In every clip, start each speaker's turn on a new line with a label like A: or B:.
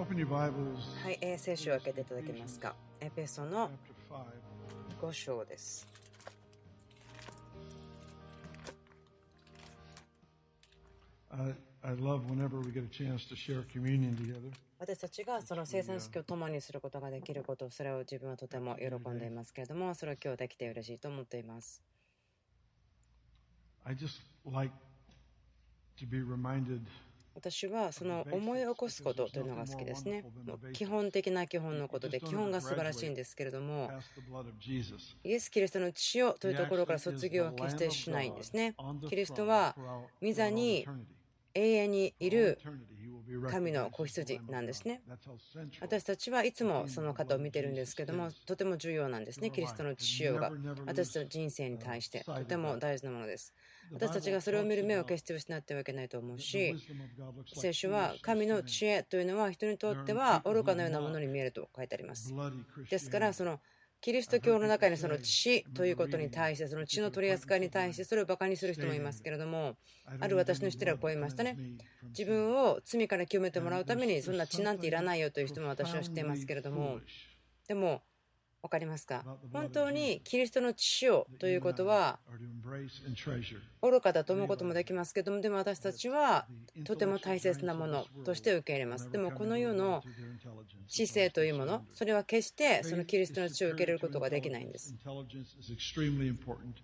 A: はい、えー、聖書を開けていただけますか？エペソの5章です。私たちがその生産式を共にすることができること、それを自分はとても喜んでいますけれども、それを今日できて嬉しいと思っています。
B: I just like to be reminded
A: 私はその思い起こすことというのが好きですね。もう基本的な基本のことで、基本が素晴らしいんですけれども.イエス・キリストの血をというところから卒業は決してしないんですね。キリストは御座に永遠にいる神の子羊なんですね。私たちはいつもその方を見てるんですけども、とても重要なんですね。キリストの血潮が私たちの人生に対してとても大事なものです。私たちがそれを見る目を決して失ってはいけないと思うし、聖書は神の知恵というのは人にとっては愚かのようなものに見えると書いてあります。ですから、そのキリスト教の中にその血ということに対して、その血の取り扱いに対して、それをバカにする人もいますけれども、ある私の人らはこう言いましたね。自分を罪から清めてもらうために、そんな血なんていらないよという人も私は知っていますけれども、でも、分かりますか？本当にキリストの血をということは愚かだと思うこともできますけどもでも私たちはとても大切なものとして受け入れます。でもこの世の知性というものそれは決してそのキリストの血を受け入れることができないんです。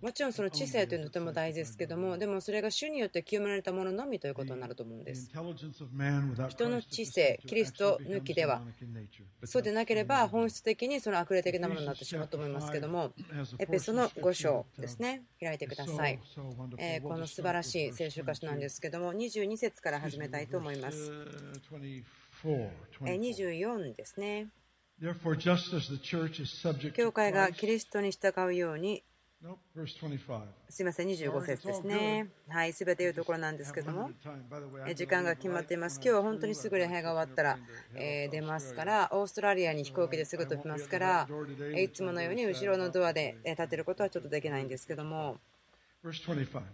A: もちろんその知性というのはとても大事ですけどもでもそれが主によって清められたもののみということになると思うんです。人の知性キリスト抜きではそうでなければ本質的にその悪霊的なものになってしまうと思いますけどもエペソの5章ですね。開いてください、えーこの素晴らしい聖書箇所なんですけども22節から始めたいと思います、えー24ですね。教会がキリストに従うように
B: nope, verse 25.
A: すいません25節ですね。はいすべていうところなんですけども。時間が決まっています。今日は本当にすぐ礼拝が終わったら、えー出ますから、オーストラリアに飛行機ですぐ飛びますから、えいつものように後ろのドアでえ立てることはちょっとできないんですけども、
B: verse 25.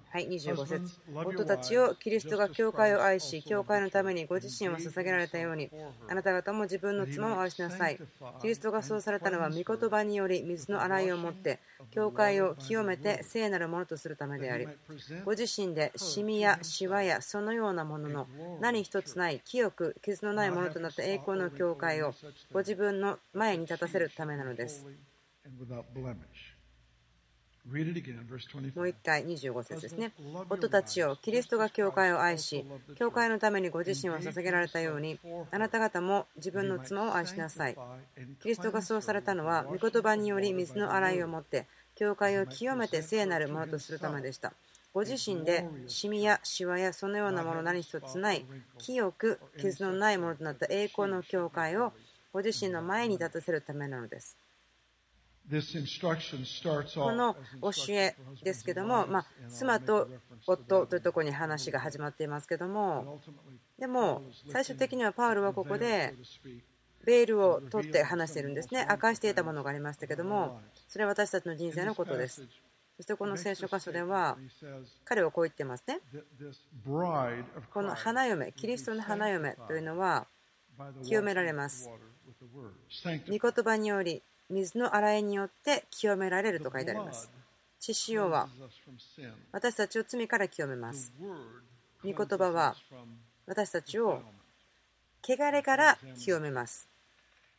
A: はい、25節夫たちをキリストが教会を愛し、教会のためにご自身を捧げられたように、あなた方も自分の妻を愛しなさい。キリストがそうされたのは、御言葉により水の洗いをもって、教会を清めて聖なるものとするためであり、ご自身でシミやシワやそのようなものの何一つない清く傷のないものとなった栄光の教会をご自分の前に立たせるためなのです。もう一回25節ですね。夫たちをキリストが教会を愛し、教会のためにご自身を捧げられたように、あなた方も自分の妻を愛しなさい。キリストがそうされたのは、御言葉により水の洗いをもって、教会を清めて聖なるものとするためでした。ご自身でシミやシワやそのようなもの何一つない、清く傷のないものとなった栄光の教会をご自身の前に立たせるためなのです。この教えですけども、まあ、妻と夫というところに話が始まっていますけども、でも最終的にはパウルはここでベールを取って話しているんですね。明かしていたものがありましたけども、それは私たちの人生のことです。そしてこの聖書箇所では、彼はこう言ってますね。この花嫁、キリストの花嫁というのは、清められます。御言葉により、水の洗いによって清められると書いてあります。血潮は.私たちを罪から清めます。御言葉は私たちを汚れから清めます。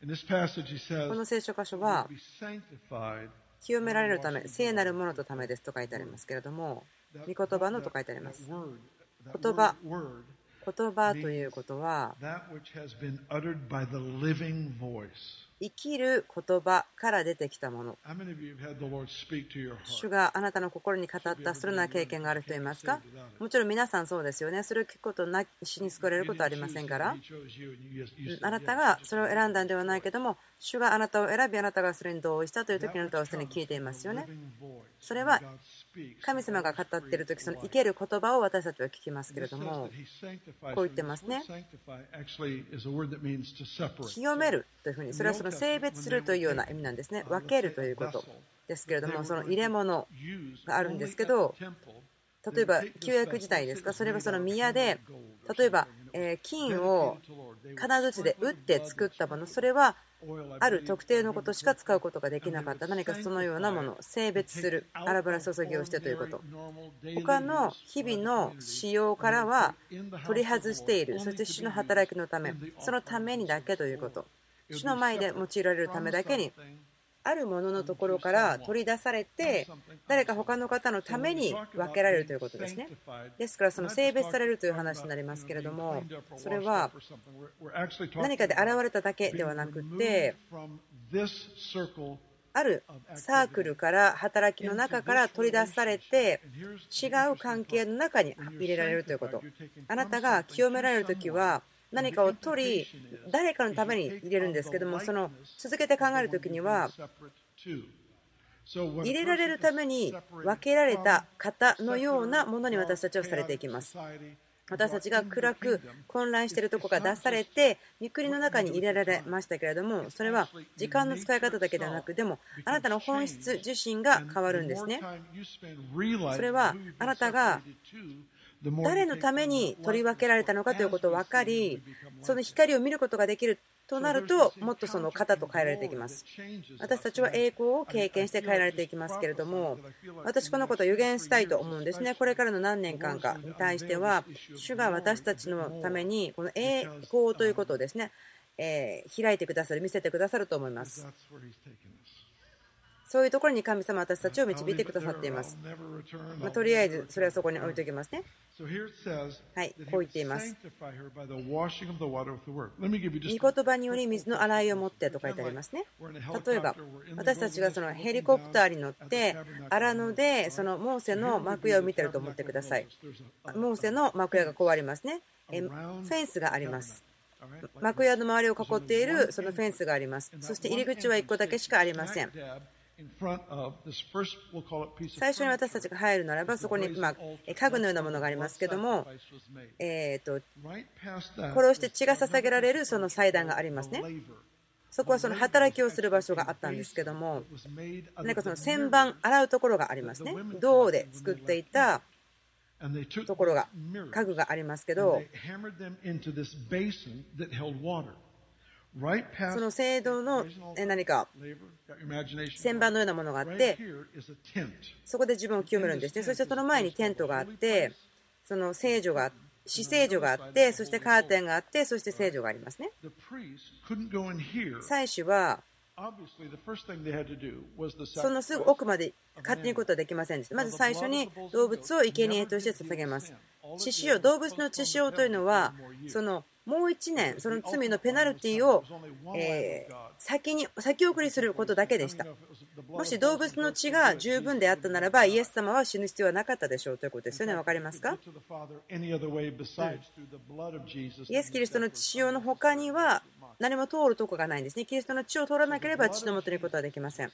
A: この聖書箇所は清められるため、聖なるものとためですと書いてありますけれども、御言葉のと書いてあります。言葉言葉ということは、生きる言葉から出てきたもの。主があなたの心に語った、それな経験がある人いますか？もちろん皆さんそうですよね。それを聞くことなしに救われることはありませんから。あなたがそれを選んだんではないけども、主があなたを選び、あなたがそれに同意したという時にあなたはすでに聞いていますよね。それは神様が語っている時、その生ける言葉を私たちは聞きますけれども、こう言ってますね。清めるというふうに、それはそその性別するというような意味なんですね。分けるということですけれどもその入れ物があるんですけど例えば旧約時代ですか？それはその宮で例えば金を金槌で打って作ったものそれはある特定のことしか使うことができなかった。何かそのようなもの性別する荒ぶら注ぎをしてということ。他の日々の使用からは取り外している。そして主の働きのためそのためにだけということ主の前で用いられるためだけにあるもののところから取り出されて誰か他の方のために分けられるということですね。ですからその性別されるという話になりますけれどもそれは何かで現れただけではなくてあるサークルから働きの中から取り出されて違う関係の中に入れられるということ。あなたが清められる時は何かを取り誰かのために入れるんですけどもその続けて考える時には入れられるために分けられた方のようなものに私たちはされていきます。私たちが暗く混乱しているところが出されて御国の中に入れられましたけれどもそれは時間の使い方だけではなくでもあなたの本質自身が変わるんですね。それはあなたが誰のために取り分けられたのかということを分かりその光を見ることができるとなるともっとその型と変えられていきます。私たちは栄光を経験して変えられていきますけれども私このことを予言したいと思うんですね。これからの何年間かに対しては主が私たちのためにこの栄光ということをですね、え開いてくださる見せてくださると思います。そういうところに神様私たちを導いてくださっています。まあ、とりあえずそれはそこに置いておきますね。はい、こう言っています。御言葉により水の洗いを持ってと書いてありますね。例えば、私たちがそのヘリコプターに乗って荒野でそのモーセの幕屋を見てると思ってください。モーセの幕屋がこうありますね。フェンスがあります。幕屋の周りを囲っているそのフェンスがあります。そして入り口は1個だけしかありません。最初に私たちが入るならばそこに、まあ、家具のようなものがありますけども、えーと、殺して血が捧げられるその祭壇がありますね。そこはその働きをする場所があったんですけども、何かその旋盤、洗うところがありますね。銅で作っていたところが、家具がありますけど、その制度の何か旋盤のようなものがあってそこで自分を清めるんですね。そしてその前にテントがあってその聖女が死聖女があってそしてカーテンがあってそして聖女がありますね。祭司はそのすぐ奥まで勝手に行くことはできませんでした。まず最初に動物を生贄として捧げます。血潮動物の血潮というのはそのもう1年、その罪のペナルティを、え先に先送りすることだけでした。もし動物の血が十分であったならば、イエス様は死ぬ必要はなかったでしょうということです。よね。分かりますか、イエス・キリストの血潮の他には何も通るとこがないんですね。キリストの血を通らなければ血のもとに行くことはできません。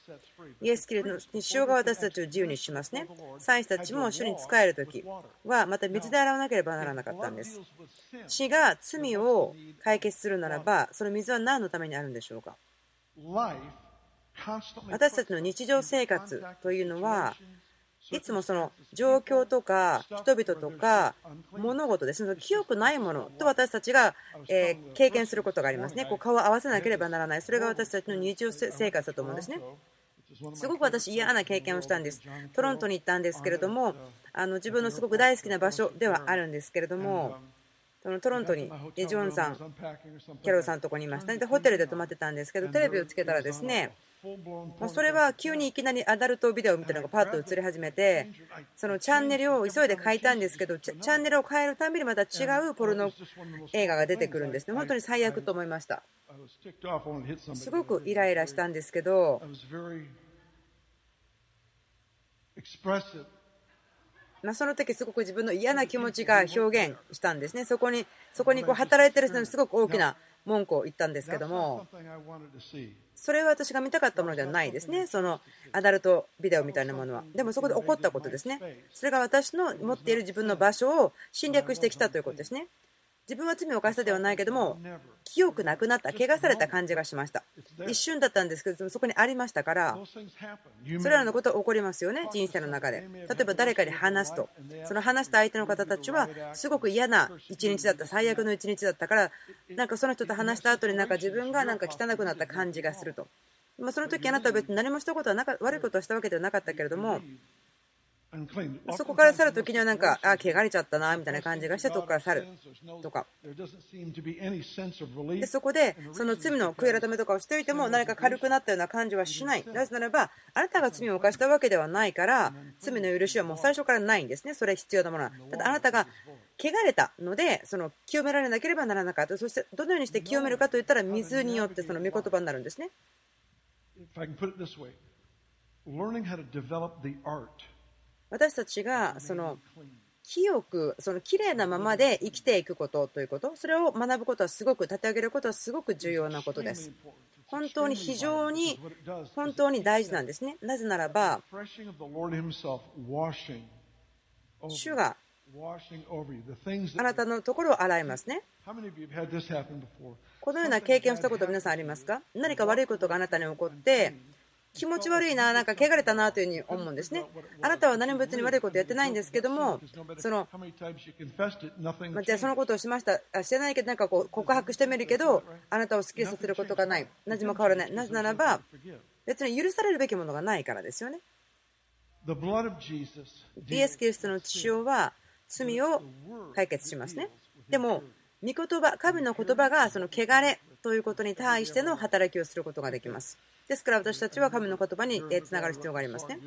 A: イエス・キリストの血潮が私たちを自由にしますね。祭司たちも主に仕えるときはまた水で洗わなければならなかったんです。血が罪を解決するならば、その水は何のためにあるんでしょうか？私たちの日常生活というのはいつもその状況とか人々とか物事ですね清くないものと私たちがえ経験することがありますね。こう顔を合わせなければならない。それが私たちの日常生活だと思うんですね。すごく私嫌な経験をしたんです。トロントに行ったんですけれどもあの自分のすごく大好きな場所ではあるんですけれどもそのトロントにジョンさん、キャロルさんのとこにいました。でホテルで泊まってたんですけどテレビをつけたらですねもうそれは急にいきなりアダルトビデオみたいなのがパッと映り始めてそのチャンネルを急いで変えたんですけどチャンネルを変えるたびにまた違うポルノ映画が出てくるんですね本当に最悪と思いましたすごくイライラしたんですけどまあ、その時すごく自分の嫌な気持ちが表現したんですね。そこにそこにこう働いてる人にすごく大きな文句を言ったんですけども、それは私が見たかったものではないですね、そのアダルトビデオみたいなものは。でもそこで起こったことですね。それが私の持っている自分の場所を侵略してきたということですね。自分は罪を犯したではないけども記憶なくなった怪我された感じがしました。一瞬だったんですけどそこにありましたからそれらのことは起こりますよね人生の中で。例えば誰かに話すとその話した相手の方たちはすごく嫌な一日だった最悪の一日だったからなんかその人と話した後になんか自分がなんか汚くなった感じがすると。まあ、その時あなたは別に何もしたことはなか悪いことをしたわけではなかったけれどもそこから去る時にはなんかあ汚れちゃったなみたいな感じがしてそこから去るとかでそこでその罪の悔い改めとかをしておいても何か軽くなったような感じはしない。なぜならばあなたが罪を犯したわけではないから罪の許しはもう最初からないんですね。それ必要なものは。ただあなたが汚れたのでその清められなければならなかった。そしてどのようにして清めるかといったら水によってその御言葉になるんですね私たちがその清くその綺麗なままで生きていくことということそれを学ぶことはすごく立て上げることはすごく重要なことです。本当に非常に本当に大事なんですね。なぜならば主があなたのところを洗いますね。このような経験をしたこと皆さんありますか？何か悪いことがあなたに起こって気持ち悪いな、なんか汚れたなというふうに思うんですね。あなたは何も別に悪いことやってないんですけども、そのまじゃあそのことをしました、あしてないけど、なんかこう告白してみるけど、あなたを好きさせることがない、何も変わらない、なぜならば、別に許されるべきものがないからですよね。イエス・キリストの血潮は罪を解決しますね。でも、御言葉、神の言葉がその汚れということに対しての働きをすることができます。ですから私たちは神の言葉につながる必要がありますね。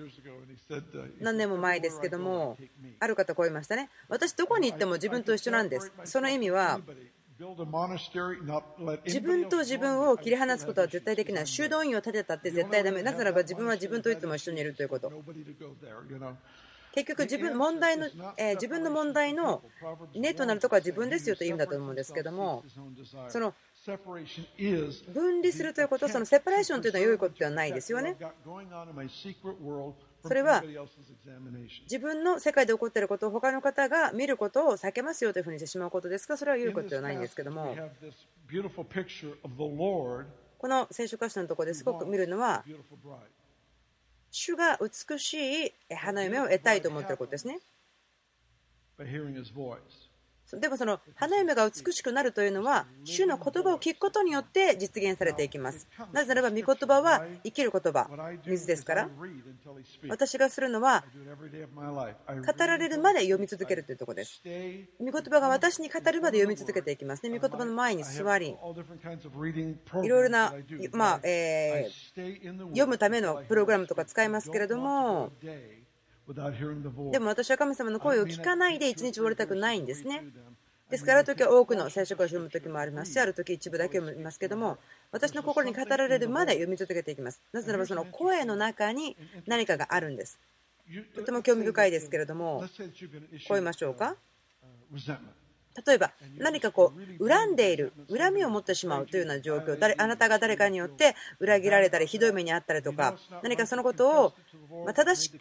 A: 何年も前ですけども、ある方こう言いましたね。私どこに行っても自分と一緒なんです。その意味は、自分と自分を切り離すことは絶対できない。修道院を建てたって絶対ダメ。なぜならば自分は自分といつも一緒にいるということ。結局自分問題の、えー、自分の問題の根となるところは自分ですよという意味だと思うんですけどもその分離するということ、そのセパレーションというのは良いことではないですよね。それは自分の世界で起こっていることを他の方が見ることを避けますよというふうにしてしまうことですが、それは良いことではないんですけども、この聖書箇所のところです。ごく見るのは、主が美しい花嫁を得たいと思っていることですね。でもその花嫁が美しくなるというのは主の言葉を聞くことによって実現されていきます。なぜならば御言葉は生きる言葉水ですから。私がするのは語られるまで読み続けるというところです。御言葉が私に語るまで読み続けていきます。ね御言葉の前に座りいろいろな、まあえ、読むためのプログラムとか使いますけれどもでも私は神様の声を聞かないで一日終わりたくないんですね。ですから、ある時は多くの聖書を読む時もありますし、ある時一部だけ読みますけども、私の心に語られるまで読み続けていきます。なぜならば、その声の中に何かがあるんです。とても興味深いですけれども、こう言いましょうか。例えば何かこう恨んでいる恨みを持ってしまうというような状況誰あなたが誰かによって裏切られたりひどい目に遭ったりとか何かそのことを正し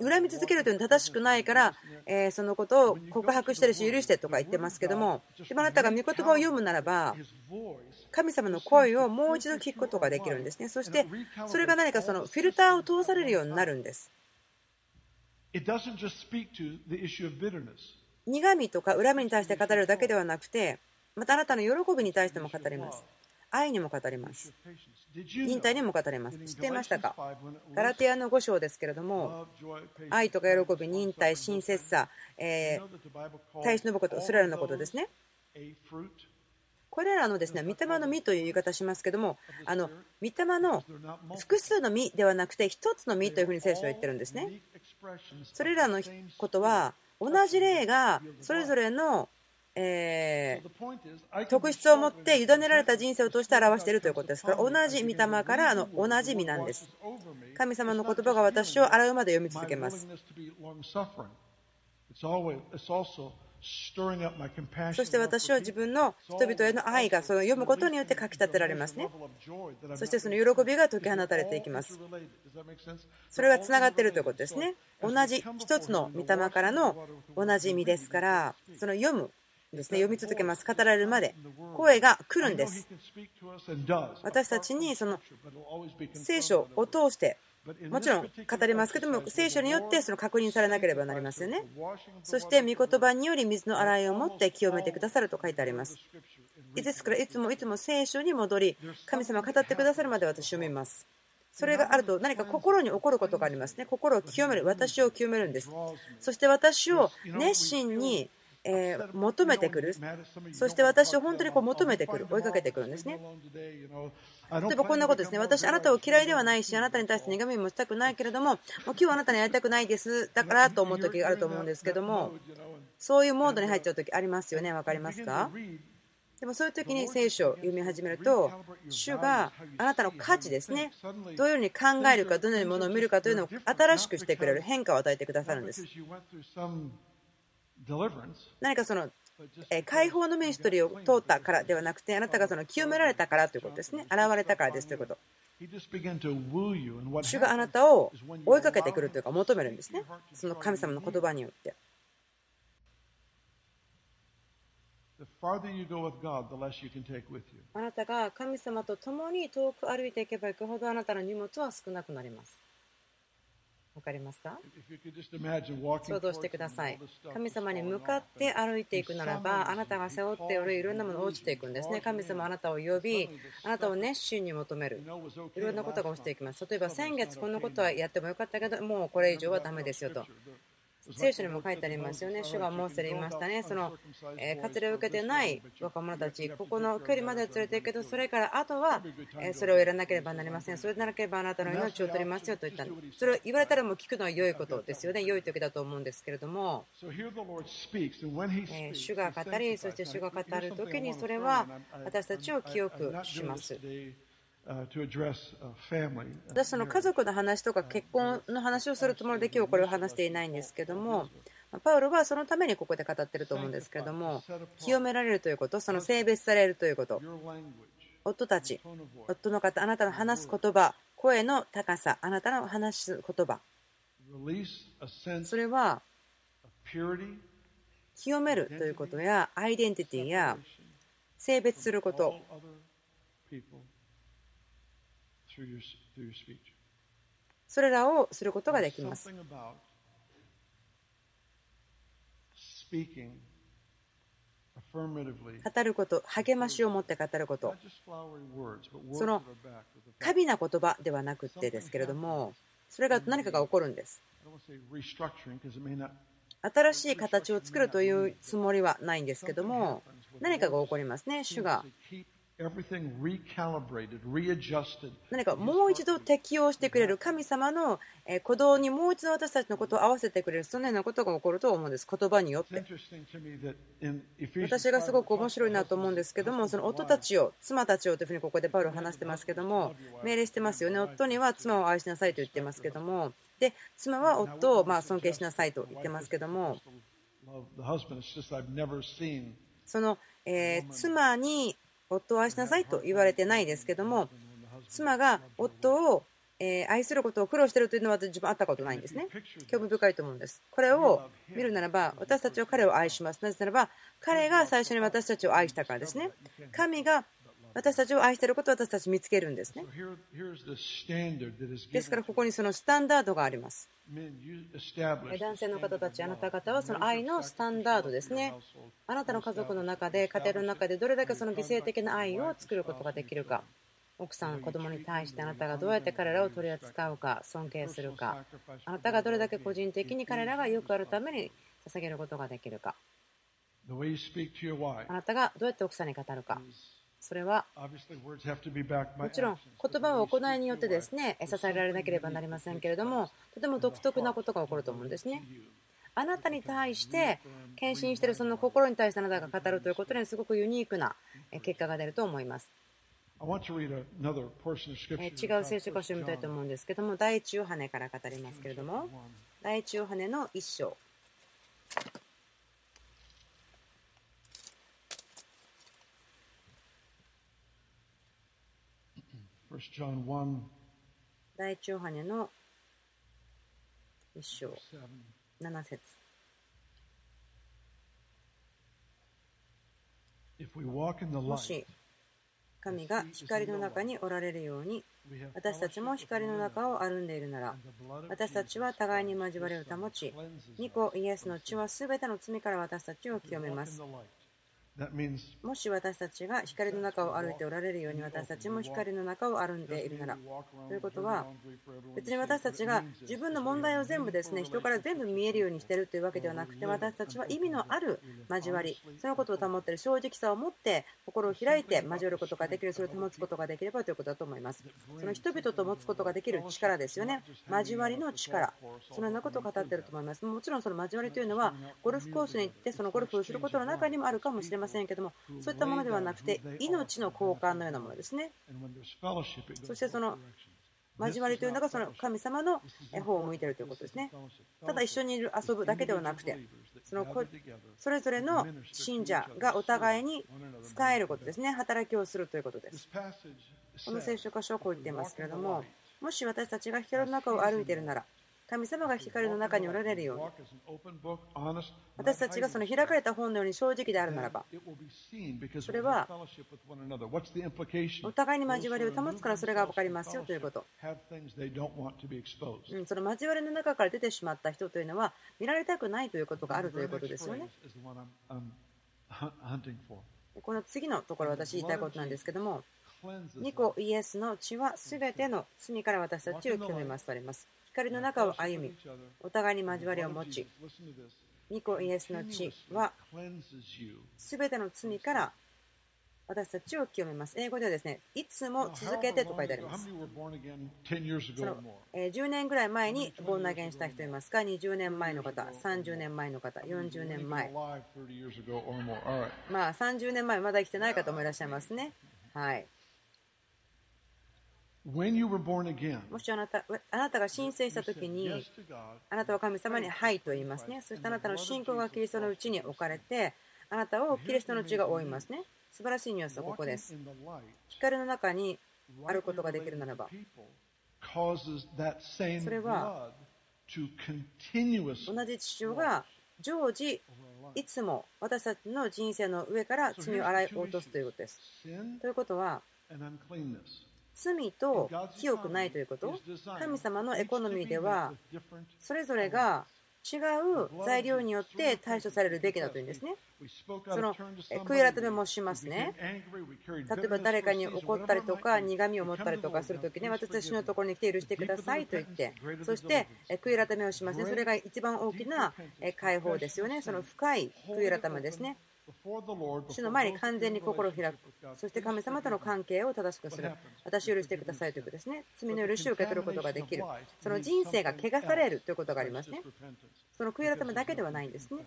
A: 恨み続けるというのは正しくないから、えそのことを告白してるし許してとか言ってますけどもでもあなたが御言葉を読むならば神様の声をもう一度聞くことができるんですねそしてそれが何かそのフィルターを通されるようになるんです。苦みとか恨みに対して語るだけではなくてまたあなたの喜びに対しても語ります。愛にも語ります。忍耐にも語ります。知っていましたか？ガラティアの5章ですけれども愛とか喜び忍耐親切さ、えー、耐え忍ぶことそれらのことですね。これらのですね、御霊の実という言い方しますけども、あの御霊の複数の実ではなくて、1つの実というふうに聖書は言ってるんですね。それらのことは、同じ霊がそれぞれの、えー、特質を持って委ねられた人生を通して表しているということです。から同じ御霊からあの同じ身なんです。神様の言葉が私を洗うまで読み続けます。そして私は自分の人々への愛がその読むことによってかきたてられますね。そしてその喜びが解き放たれていきます。それがつながっているということですね。同じ一つの御霊からの同じ意味ですから、その読むですね。読み続けます。語られるまで。声が来るんです。私たちにその聖書を通してもちろん語りますけども聖書によってその確認されなければなりますよね。そして御言葉により水の洗いを持って清めてくださると書いてあります。ですからいつもいつも聖書に戻り神様が語ってくださるまで私読みます。それがあると何か心に起こることがありますね。心を清める私を清めるんです。そして私を熱心にえー、求めてくる、そして私を本当にこう求めてくる、追いかけてくるんですね。例えばこんなことですね、私、あなたを嫌いではないし、あなたに対して苦みもしたくないけれども、もう今日はあなたに会いたくないです、だからと思う時があると思うんですけども、そういうモードに入っちゃう時ありますよね、分かりますか？でもそういう時に聖書を読み始めると、主があなたの価値ですね、どういうふうに考えるか、どのようにものを見るかというのを新しくしてくれる変化を与えてくださるんです。何かその解放のミニストリーを通ったからではなくて、あなたがその清められたからということですね。現れたからですということ。主があなたを追いかけてくるというか求めるんですね。その神様の言葉によって。あなたが神様と共に遠く歩いていけばいくほどあなたの荷物は少なくなります。わかりますか？想像してください。神様に向かって歩いていくならば、あなたが背負っておるいろんなもの落ちていくんですね。神様あなたを呼び、あなたを熱心に求める。いろんなことが落ちていきます。例えば先月こんなことはやってもよかったけど、もうこれ以上はだめですよと。聖書にも書いてありますよね。主がモーセで言いましたね。その、え割礼を受けてない若者たち、ここの距離まで連れていくけど、それからあとは、えそれをやらなければなりません。それでなければあなたの命を取りますよと言った。それを言われたらもう聞くのは良いことですよね。良い時だと思うんですけれども、え主が語り、そして主が語る時にそれは私たちを記憶します。私その家族の話とか結婚の話をするつもりで今日これを話していないんですけどもパウロはそのためにここで語ってると思うんですけれども清められるということその性別されるということ夫たち夫の方あなたの話す言葉声の高さあなたの話す言葉。それは清めるということやアイデンティティや性別することそれらをすることができます。語ること、励ましを持って語ること、その過敏な言葉ではなくてですけれども、それが何かが起こるんです。新しい形を作るというつもりはないんですけども、何かが起こりますね。主が何かもう一度適応してくれる神様の鼓動にもう一度私たちのことを合わせてくれるそのようなことが起こると思うんです。言葉によって。私がすごく面白いなと思うんですけどもその夫たちを妻たちをというふうにここでパウロ話してますけども命令してますよね。夫には妻を愛しなさいと言ってますけどもで妻は夫をま尊敬しなさいと言ってますけども。その、え妻に夫を愛しなさいと言われてないですけども妻が夫を愛することを苦労しているというのは自分会ったことないんですね。興味深いと思うんです。これを見るならば私たちは彼を愛します。なぜならば彼が最初に私たちを愛したからですね。神が私たちを愛していることを私たち見つけるんですね。ですからここにそのスタンダードがあります。男性の方たち、あなた方はその愛のスタンダードですね。あなたの家族の中で、家庭の中でどれだけその犠牲的な愛を作ることができるか。奥さん、子供に対してあなたがどうやって彼らを取り扱うか、尊敬するか。あなたがどれだけ個人的に彼らがよくあるために捧げることができるか。あなたがどうやって奥さんに語るか。それはもちろん言葉は行いによってですね支えられなければなりませんけれどもとても独特なことが起こると思うんですね。あなたに対して献身しているその心に対してあなたが語るということにすごくユニークな結果が出ると思います。違う聖書箇所を見たいと思うんですけども第一ヨハネから語りますけれども第一ヨハネの一章第一ヨハネの一章、七節。もし神が光の中におられるように私たちも光の中を歩んでいるなら私たちは互いに交わりを保ちニコイエスの血は全ての罪から私たちを清めますもし私たちが光の中を歩いておられるように私たちも光の中を歩んでいるなら。ということは別に私たちが自分の問題を全部ですね人から全部見えるようにしているというわけではなくて私たちは意味のある交わりそのことを保っている正直さを持って心を開いて交わることができるそれを保つことができればということだと思います。その人々と持つことができる力ですよね。交わりの力。そのようなことを語っていると思います。もちろんその交わりというのはゴルフコースに行ってそのゴルフをすることの中にもあるかもしれませんけどもそういったものではなくて命の交換のようなものですねそしてその交わりというのがその神様の方を向いているということですね。ただ一緒にいる遊ぶだけではなくて、そのそれぞれの信者がお互いに使えることですね。働きをするということです。この聖書箇所はこう言っていますけれども、もし私たちが光の中を歩いているなら、神様が光の中におられるように。私たちがその開かれた本のように正直であるならばそれはお互いに交わりを保つからそれが分かりますよということ。その交わりの中から出てしまった人というのは見られたくないということがあるということですよね。この次のところ私言いたいことなんですけどもニコイエスの血はすべての罪から私たちを清めますとあります光の中を歩み、お互いに交わりを持ち、ニコイエスの血はすべての罪から私たちを清めます。英語ではですね、いつも続けてと書いてあります。その10年ぐらい前にボンナゲンした人いますか ?20 年前の方、30年前の方、40年前。まあ30年前まだ生きてない方もいらっしゃいますね。はい。もしあなたあなたが申請したときに、あなたは神様にはいと言いますね。そしてあなたの信仰がキリストのうちに置かれて、あなたをキリストの血が覆いますね。素晴らしいニュースはここです。光の中にあることができるならば、それは同じ父親が常時いつも私たちの人生の上から罪を洗い落とすということです。ということは、罪と清くないということ？神様のエコノミーではそれぞれが違う材料によって対処されるべきだというんですね。その悔い改めもしますね。例えば誰かに怒ったりとか苦みを持ったりとかするときに私たちのところに来て許してくださいと言ってそして悔い改めをしますね。それが一番大きな解放ですよね。その深い悔い改めですね。主の前に完全に心を開く。そして神様との関係を正しくする。私を許してくださいということですね。罪の許しを受け取ることができる。その人生が汚されるということがありますね。その悔い改めだけではないんですね。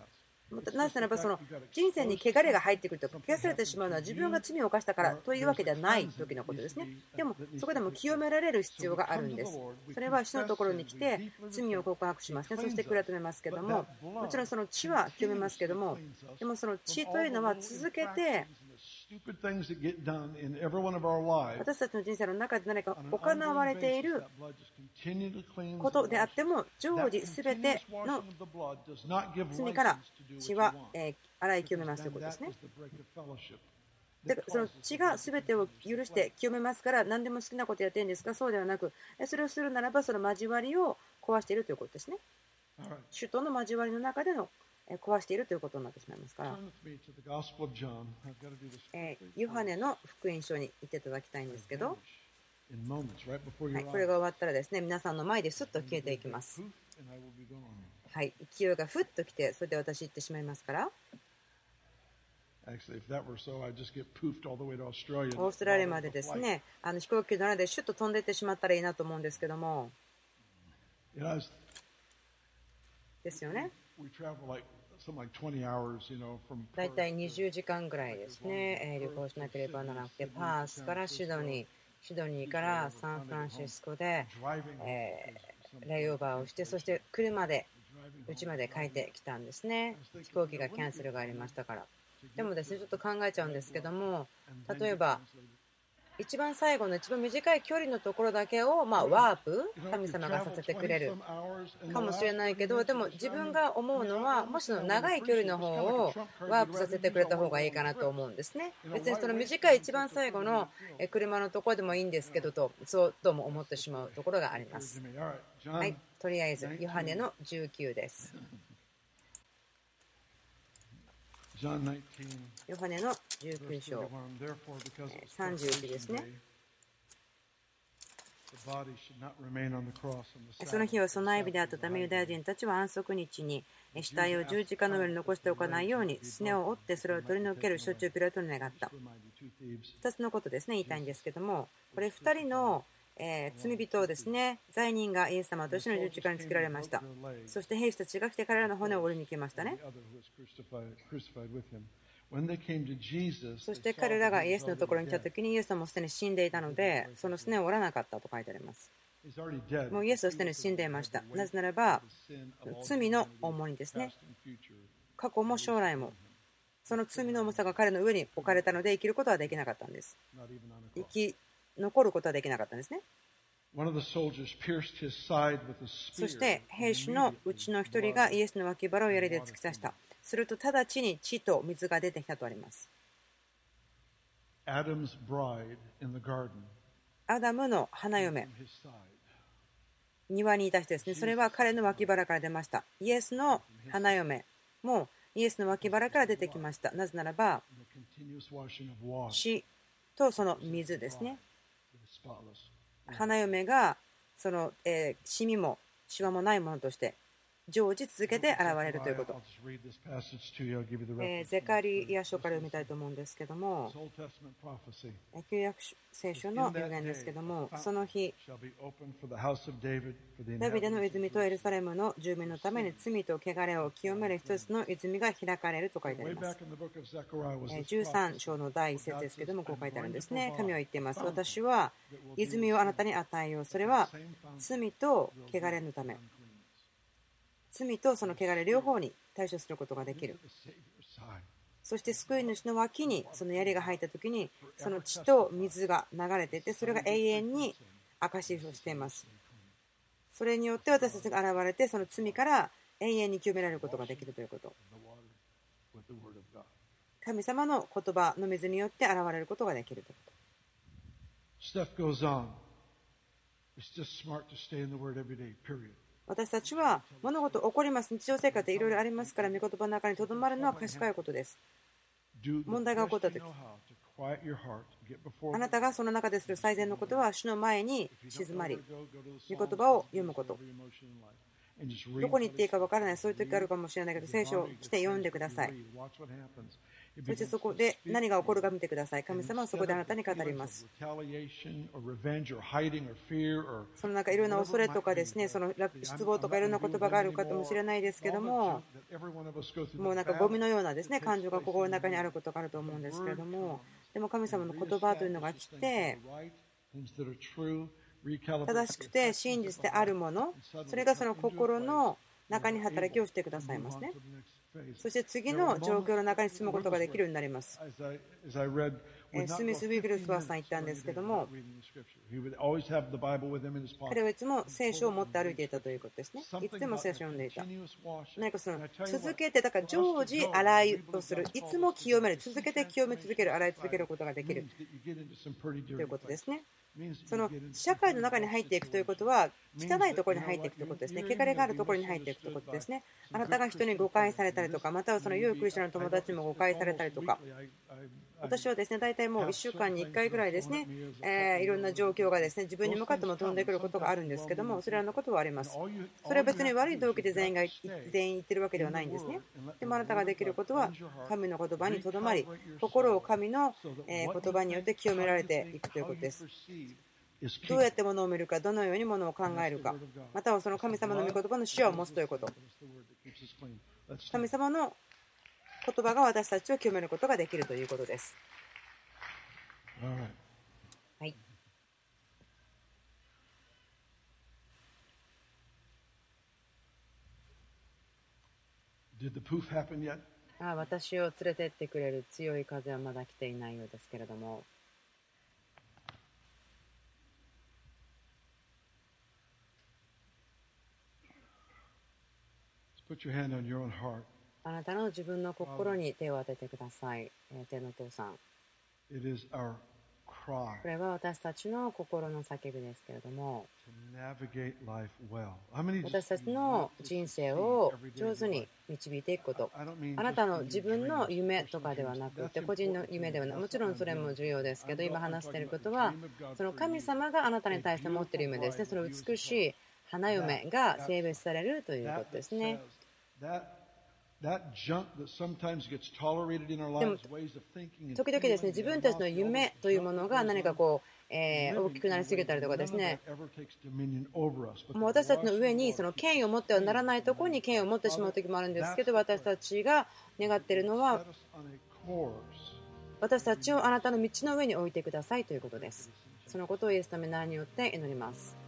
A: なぜならばその人生に汚れが入ってくると汚されてしまうのは自分が罪を犯したからというわけではない時のことですね。でもそこでも清められる必要があるんです。それは死のところに来て罪を告白しますね。そして悔い改めますけども、もちろんその血は清めますけども、でもその血というのは続けて私たちの人生の中で何か行われていることであっても常時すべての罪から血は、え洗い清めますということですね。でその血が全てを許して清めますから何でも好きなことやってるんですか？そうではなくそれをするならばその交わりを壊しているということですね。首都の交わりの中での壊しているということになってしまいますから、えヨハネの福音書に行っていただきたいんですけど、はい、これが終わったらですね皆さんの前ですっと消えていきます。はい、勢いがふっと来て、それで私行ってしまいますから。オーストラリアまでですね、あの飛行機の中でシュッと飛んでいってしまったらいいなと思うんですけども。ですよね。大体20時間ぐらいですね、旅行しなければならなくて、パースからシドニー、シドニーからサンフランシスコで、えー、レイオーバーをして、そして車で家まで帰ってきたんですね、飛行機がキャンセルがありましたから。でもですね、ちょっと考えちゃうんですけども、例えば、一番最後の一番短い距離のところだけを、まあ、ワープ神様がさせてくれるかもしれないけどでも自分が思うのはもしの長い距離の方をワープさせてくれた方がいいかなと思うんですね。別にその短い一番最後の車のところでもいいんですけどとそうとも思ってしまうところがあります。はい。とりあえずヨハネの19ですヨハネの19章、31ですね。その日は備え日であったためユダヤ人たちは安息日に死体を十字架の上に残しておかないようにすねを折ってそれを取り除ける処置をピラトに願った。2つのことですね言いたいんですけどもこれ2人のえー、罪人をですね。罪人がイエス様としての十字架につけられました。そして兵士たちが来て彼らの骨を折りに来ましたね。そして彼らがイエスのところに来た時にイエス様もすでに死んでいたのでそのすねを折らなかったと書いてあります。もうイエスはすでに死んでいました。なぜならば罪の重荷ですね。過去も将来もその罪の重さが彼の上に置かれたので生きることはできなかったんです。生き残ることはできなかったんですね。そして兵士のうちの一人がイエスの脇腹を槍で突き刺した。すると直ちに血と水が出てきたとあります。アダムの花嫁、庭にいた人ですね。それは彼の脇腹から出ました。イエスの花嫁もイエスの脇腹から出てきました。なぜならば、血とその水ですね。花嫁がその、えー、シミもシワもないものとして常時続けて現れるということ。えー、ゼカリア書から読みたいと思うんですけども、旧約聖書の予言ですけども、その日、ダビデの泉とエルサレムの住民のために罪と汚れを清める一つの泉が開かれると書いてあります。13章の第1節ですけども、こう書いてあるんですね。神は言っています。私は泉をあなたに与えよう。それは罪と汚れのため。罪とその汚れ両方に対処することができる。そして救い主の脇にその槍が入った時にその血と水が流れていてそれが永遠に証しをしています。それによって私たちが現れてその罪から永遠に清められることができるということ。神様の言葉の水によって現れることができるということステフ goes on It's just smart to stay in the word every day, period.。私たちは物事起こります。日常生活でいろいろありますから、御言葉の中にとどまるのは賢いことです。問題が起こったとき、あなたがその中でする最善のことは、主の前に静まり、御言葉を読むこと。どこに行っていいか分からない、そういう時があるかもしれないけど、聖書を来て読んでください。そしてそこで何が起こるか見てください。神様はそこであなたに語ります。その中いろんな恐れとかですね、その失望とかいろんな言葉があるかもしれないですけども、もうなんかゴミのようなですね、感情が心の中にあることがあると思うんですけれども、でも神様の言葉というのが来て、正しくて真実であるもの、それがその心の中に働きをしてくださいますね。そして次の状況の中に進むことができるようになります。スミス・ウィグルスワーさん言ったんですけども、彼はいつも聖書を持って歩いていたということですね。いつでも聖書を読んでいた。何かその続けて、だから常時洗いをする、いつも清める、続けて清め続ける、洗い続けることができるということですね。その社会の中に入っていくということは汚いところに入っていくということですね。汚れがあるところに入っていくということですね。あなたが人に誤解されたりとか、またはその良いクリスチャンの友達にも誤解されたりとか、私はですね大体もう1週間に1回ぐらいですね、えー、いろんな状況がですね自分に向かっても飛んでくることがあるんですけども、それらのことはあります。それは別に悪い動機で全員が全員言ってるわけではないんですね。でもあなたができることは、神の言葉にとどまり、心を神の言葉によって清められていくということです。どうやってものを見るか、どのようにものを考えるか、またはその神様の御言葉の視野を持つということ。神様の言葉が私たちを清めることができるということです。はい。Did the poof happen yet? あ私を連れてってくれる強い風はまだ来ていないようですけれども。Put your hand on your own heart. あなたの自分の心に手を当ててください。天の父さん。これは私たちの心の叫びですけれども、私たちの人生を上手に導いていくこと、あなたの自分の夢とかではなくて、個人の夢ではない、もちろんそれも重要ですけど、今話していることは、その神様があなたに対して持っている夢ですね、その美しい花嫁が性別されるということですね。でも時々ですね自分たちの夢というものが何かこう、えー、大きくなりすぎたりとかですね。もう私たちの上にその権威を持ってはならないところに権威を持ってしまう時もあるんですけど私たちが願っているのは私たちをあなたの道の上に置いてくださいということです。そのことをイエス様によって祈ります